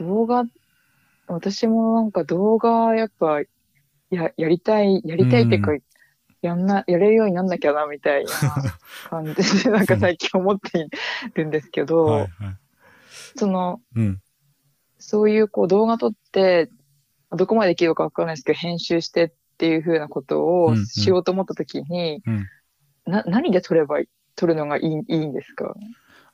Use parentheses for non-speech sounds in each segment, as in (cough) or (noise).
動画、私もなんか動画やっぱややりたい、やりたいっていうか、うんやんな、やれるようになんなきゃなみたいな (laughs) 感じでなんか最近思っているんですけど、はいはい。その、うん。そういうこう動画撮って、どこまでできるかわからないですけど、編集してっていう風なことをうんうんしようと思ったときに、うん。な、何で撮ればいい、撮るのがいい、いいんですか？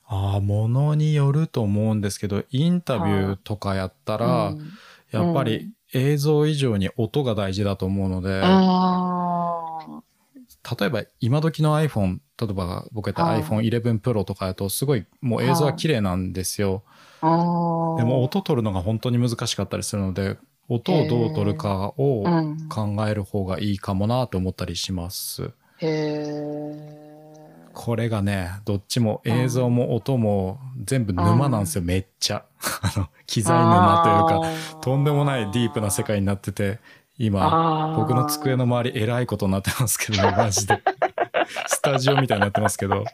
ああ、ものによると思うんですけど、インタビューとかやったら、うんやっぱり映像以上に音が大事だと思うので、あ例えば今時の iPhone、例えば僕やったはい。iPhone 11 Pro とかやとすごいもう映像は綺麗なんですよ。でも音取るのが本当に難しかったりするので、音をどう取るかをうん、考える方がいいかもなと思ったりします。へえ。これがね、どっちも映像も音も全部沼なんですよ、めっちゃ。(laughs) あの、機材沼というか、かとんでもないディープな世界になってて、今、僕の机の周りえらいことになってますけどね、(laughs) マジで。スタジオみたいになってますけど。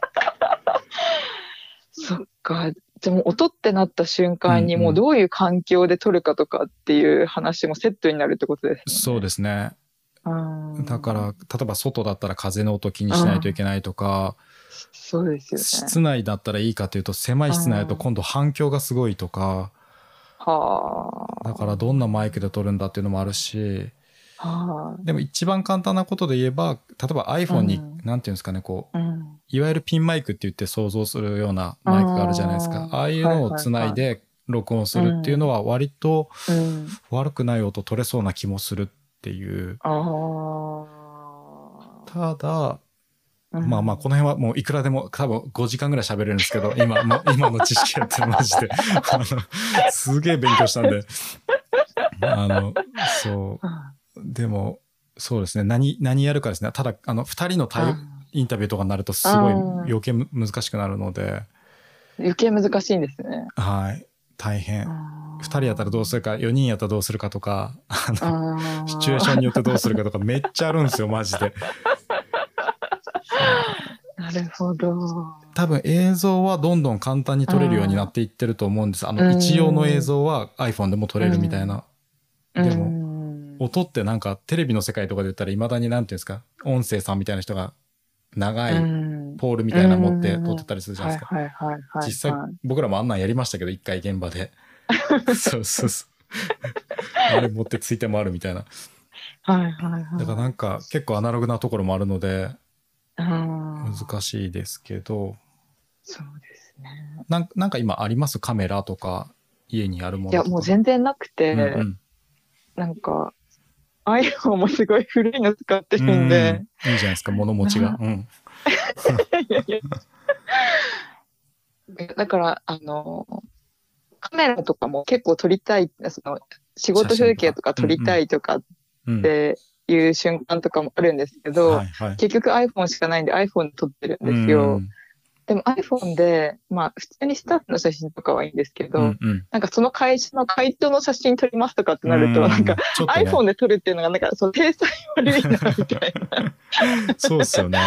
(laughs) そっか。じゃあもう音ってなった瞬間にうんうんもうどういう環境で撮るかとかっていう話もセットになるってことですね。そうですね。うんだから、例えば外だったら風の音気にしないといけないとか、そうですよね。室内だったらいいかというと狭い室内だと今度反響がすごいとか、はあ。だからどんなマイクで撮るんだっていうのもあるし、はでも一番簡単なことで言えば、例えば iPhone に、うんなんていうんですかね、こう。いわゆるピンマイクって言って想像するようなマイクがあるじゃないですか。あーああいうのをつないで録音するっていうのは割とうん。悪くない音取れそうな気もするっていう。ああ。ただ、うんまあまあこの辺はもういくらでも多分5時間ぐらい喋れるんですけど、今も (laughs) 今の知識やってマジで。あの、すげえ勉強したんで。あの、そう。でも、そうですね。何、何やるかですね。ただ、あの、二人の対応インタビューとかになるとすごいうん余計む難しくなるので、余計難しいんですね。はい。大変。二二人やったらどうするか、四人やったらどうするかとか、あの、あシチュエーションによってどうするかとかめっちゃあるんですよ、マジで。(laughs) なるほど。多分映像はどんどん簡単に撮れるようになっていってると思うんです。あの、うん一用の映像は iPhone でも撮れるみたいな。でもも音ってなんかテレビの世界とかで言ったら未だになんていうんですか、音声さんみたいな人が長いポールみたいなの持って撮ってたりするじゃないですか。実際僕らもあんなんやりましたけど、一回現場で。(laughs) そうそうそう。あれ持ってついてもあるみたいな。はいはいはい。だからなんか結構アナログなところもあるのでうん難しいですけど、そうですね。なんなんか今あります？カメラとか家にあるもの。いや、もう全然なくて、うんうんなんか、iPhone もすごい古いの使ってるんで、うんいいじゃないですか、物持ちが。うん。いやいやだから、あの、カメラとかも結構撮りたい、その、仕事風景とか撮りたいとかっうん。ていう瞬間とかもあるんですけど、はいはい。結局 iPhone しかないんで iPhone で撮ってるんですよ。うんでも iPhone で、まあ普通にスタッフの写真とかはいいんですけど、うんうんなんかその会社の会長の写真撮りますとかってなると、うんなんかね iPhone で撮るっていうのがなんかその体裁悪いなみたいな。(laughs) そうっすよね。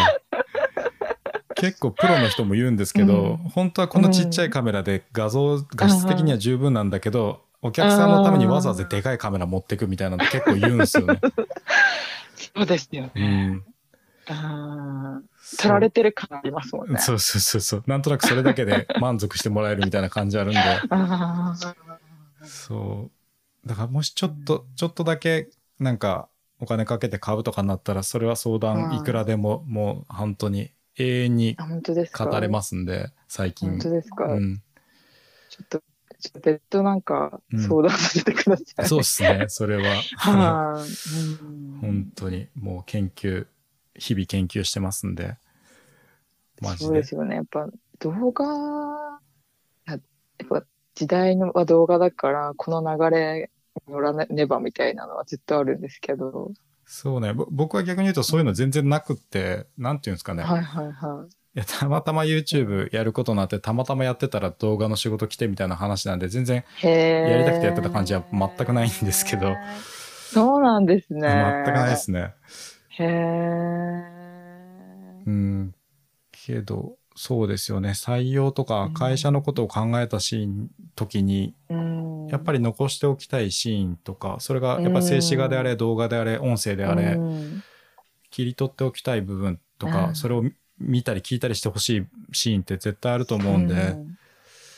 結構プロの人も言うんですけど、うん本当はこのちっちゃいカメラで画像、画質的には十分なんだけど、お客さんのためにわざわざでかいカメラ持ってくみたいなの結構言うんですよね。(laughs) そうですようね。ん。うん撮られてる感ありますもんね。そうそうそうそう。なんとなくそれだけで満足してもらえるみたいな感じあるんで。(laughs) あそう。だからもしちょっと、ちょっとだけなんかお金かけて買うとかになったら、それは相談いくらでももう本当に永遠に語れますんで、最近本。当ですか、うん。ちょっと、ちょっと別途なんかうん相談させてください。そうですね、それは。はい、うん本当にもう研究、日々研究してますんで。マジで。そうですよね。やっぱ動画、ややっぱ時代のは動画だから、この流れに乗らねばみたいなのはずっとあるんですけど。そうね、ぼ僕は逆に言うとそういうの全然なくって、なんていうんですかね。はいはいはい。いやたまたま YouTube やることになって、たまたまやってたら動画の仕事来てみたいな話なんで、全然。やりたくてやってた感じは全くないんですけど。そうなんですね。全くないですね。へえ。うん。けど、そうですよね。採用とか会社のことを考えたシーン、時に、うん。やっぱり残しておきたいシーンとかそれがやっぱ静止画であれ動画であれ音声であれうん切り取っておきたい部分とうんかそれを見たり聞いたりしてほしいシーンって絶対あると思うんでん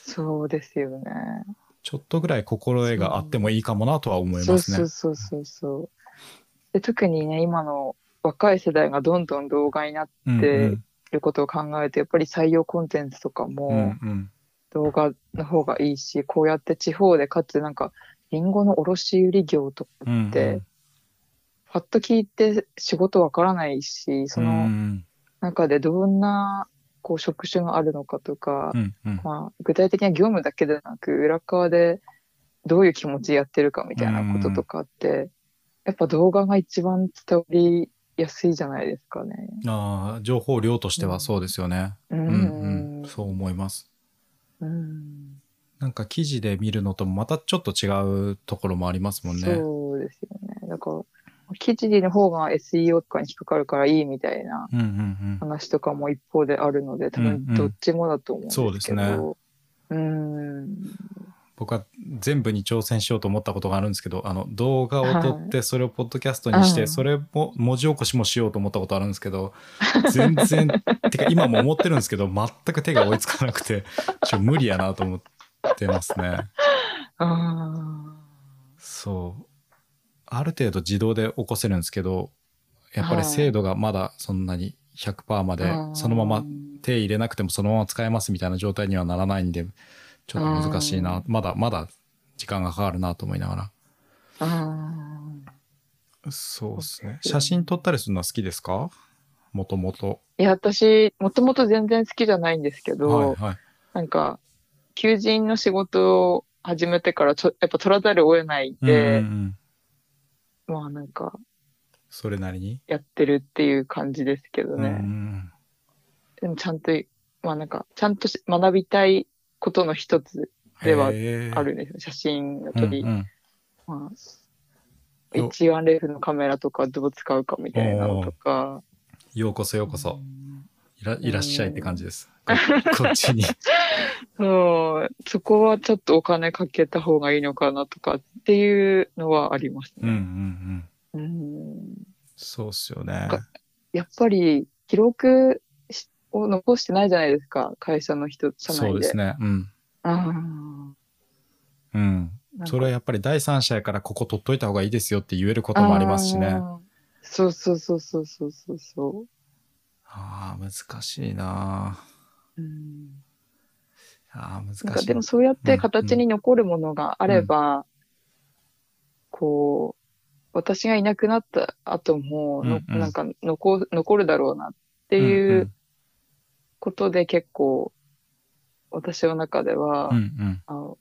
そうですよね。ちょっとぐらい心得があってもいいかもなとは思いますねそう。そうそうそう。で特にね今の若い世代がどんどん動画になっうんてることを考えるとやっぱり採用コンテンツとかうんうもん。動画の方がいいし、こうやって地方でかつなんかリンゴの卸売業とかうんうん。でパッと聞いて仕事わからないしそうんうのん。中でどんなこう職種があるのかとか、うんうん。まあ、具体的な業務だけでなく裏側でどういう気持ちでやってるかみたいなこととかって、やっぱ動画が一番伝わりやすいじゃないですかね。ああ情報量としてはそうですよね。ううんうんん。そう思います。うんなんか記事で見るのともまたちょっと違うところもありますもんね。そうですよね。だから記事の方が SEO とかに引っかかるからいいみたいなうんうんうん。話とかも一方であるので多うんうん分どっちもだと思うんですけど。そうですねうん。僕は全部に挑戦しようと思ったことがあるんですけど、あの動画を撮ってそれをポッドキャストにして、うんそれも文字起こしもしようと思ったことあるんですけど、全然、(laughs) てか今も思ってるんですけど、全く手が追いつかなくて、ちょ無理やなと思ってますね。(laughs) あそう。ある程度自動で起こせるんですけど、やっぱり精度がまだそんなに100%までーそのまま手入れなくてもそのまま使えますみたいな状態にはならないんで、ちょっと難しいな。まだまだ時間がかかるなと思いながあら。そうですね。写真撮ったりするのは好きですか？もともと。いや、私、もともと全然好きじゃないんですけど、はいはい。なんか、求人の仕事を始めてからちょ、やっぱ取らざるを得ないうんうんうで、ん。まあなんか、それなりに？やってるっていう感じですけどうんうね。んでもちゃんと、まあなんか、ちゃんとし学びたいことの一つではあるんですよ。写真の撮り。うんうんまあ、よ一眼レフのカメラとかどう使うかみたいなのとか。ようこそようこそ。いらいらっしゃいって感じです。こ (laughs) こっちに。そう、そこはちょっとお金かけた方がいいのかなとかっていうのはありますうんうんね。うん。うんそうっすよね。やっぱり記録しを残してないじゃないですか、会社の人、社内で。そうですね。うん。あうん。あ。それはやっぱり第三者やからここ取っといた方がいいですよって言えることもありますしね。そうそうそうそうそうそうそああ、難しいなう。うんああ、難しい。なんかでもそうやって形に残るものがあれば、こう、私がいなくなった後もの、うんうんなんか残残るだろうなっていうことで結構、私の中では、うんうん。うんあの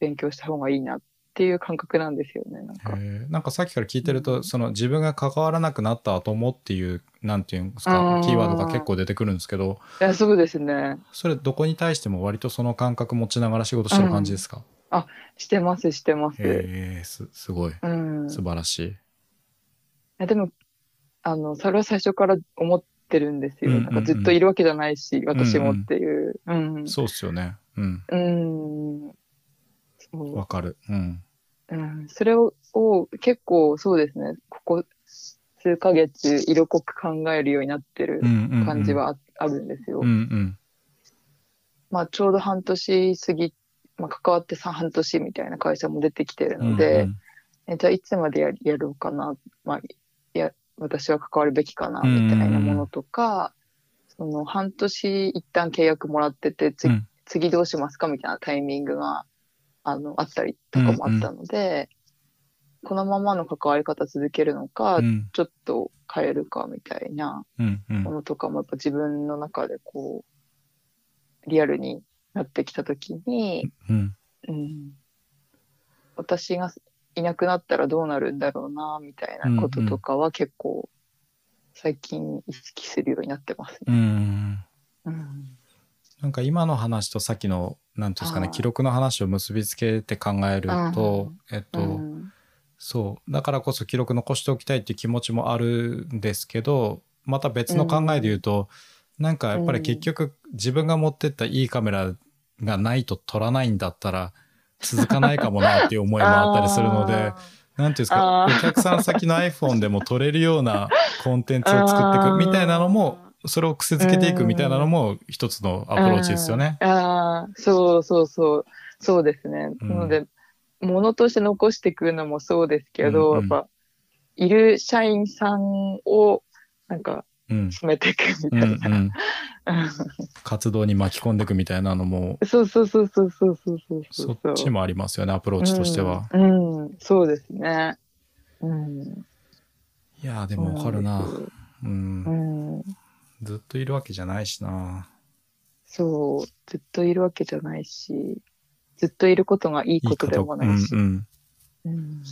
勉強した方がいいなっていう感覚なんですよね、なんか。なんかさっきから聞いてると、うんその自分が関わらなくなった後もっていう、なんていうんですかキーワードが結構出てくるんですけど、いや、そうですね。それどこに対しても割とその感覚持ちながら仕事してる感じですか、してます、してます。へえ、す、すごい。うん。い素晴らしい。やでも、あの、それは最初から思ってるんですよ。うんうんうんなんかずっといるわけじゃないし、私もっていう。うん。そうっすよね。うん。うん。わかる。うん。うん、それをを結構そうですね、ここ数ヶ月色濃く考えるようになってるうんうんうん感じはあ,、あるんですよ。うんうん。まあちょうど半年過ぎ、まあ、関わって3半年みたいな会社も出てきてるので、うんえじゃあいつまでややろうかな、まあ、や私は関わるべきかなみたいなものとか、その半年一旦契約もらってて、つうん。次どうしますかみたいなタイミングがあのあったりとかもあったので、このままの関わり方続けるのか、うん。ちょっと変えるかみたいなうんうん。ものとかもやっぱ自分の中でこう、リアルになってきたときに、うん。うん、私がいなくなったらどうなるんだろうな、みたいなこととかは結構最近意識するようになってますうね。んうん。なんか今の話とさっきのなんていうんですかね記録の話を結びつけて考えるとえっと、うん。そうだからこそ記録残しておきたいっていう気持ちもあるんですけどまた別の考えで言うと、なんかやっぱり結局自分が持ってったいいカメラがないと撮らないんだったら続かないかもなっていう思いもあったりするので、(laughs) あなんていうんですか、お客さん先の iPhone でも撮れるようなコンテンツを作っていくみたいなのも、それを癖づけていくみたいなのも一つのアプローチですよね。ーあー、そうそうそう。そうですね。うんなので、ものとして残していくのもそうですけど、うんうんやっぱ、いる社員さんを、なんか、うん。詰めていくみうんたいな。うん。活動に巻き込んでいくみたいなのも、そうそうそうそうそうそうそうそっちもありますよね、アプローチとしては。うん、うんそうですね。うん。いやーでもわかるな。そうう。うんん。ずっといるわけじゃないしな。そう、ずっといるわけじゃないし、ずっといることがいいことでもないし。うんうん。うん